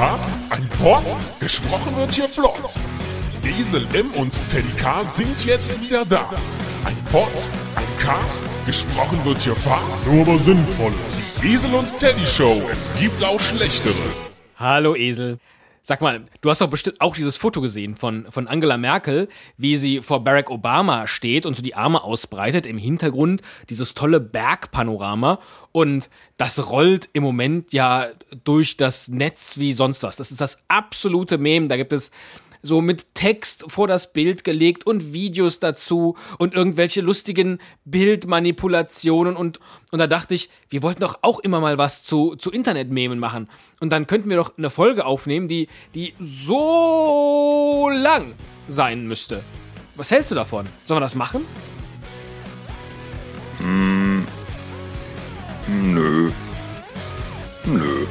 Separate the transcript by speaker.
Speaker 1: Cast, ein Pod, gesprochen wird hier flott. Esel M und Teddy K sind jetzt wieder da. Ein Pod, ein Cast, gesprochen wird hier fast, nur aber sinnvoll. Die Esel und Teddy Show, es gibt auch schlechtere.
Speaker 2: Hallo Esel. Sag mal, du hast doch bestimmt auch dieses Foto gesehen von, von Angela Merkel, wie sie vor Barack Obama steht und so die Arme ausbreitet. Im Hintergrund dieses tolle Bergpanorama. Und das rollt im Moment ja durch das Netz wie sonst was. Das ist das absolute Mem. Da gibt es so mit Text vor das Bild gelegt und Videos dazu und irgendwelche lustigen Bildmanipulationen und, und da dachte ich, wir wollten doch auch immer mal was zu, zu Internetmemen machen. Und dann könnten wir doch eine Folge aufnehmen, die, die so lang sein müsste. Was hältst du davon? Sollen wir das machen?
Speaker 3: Hm. Nö. Nö.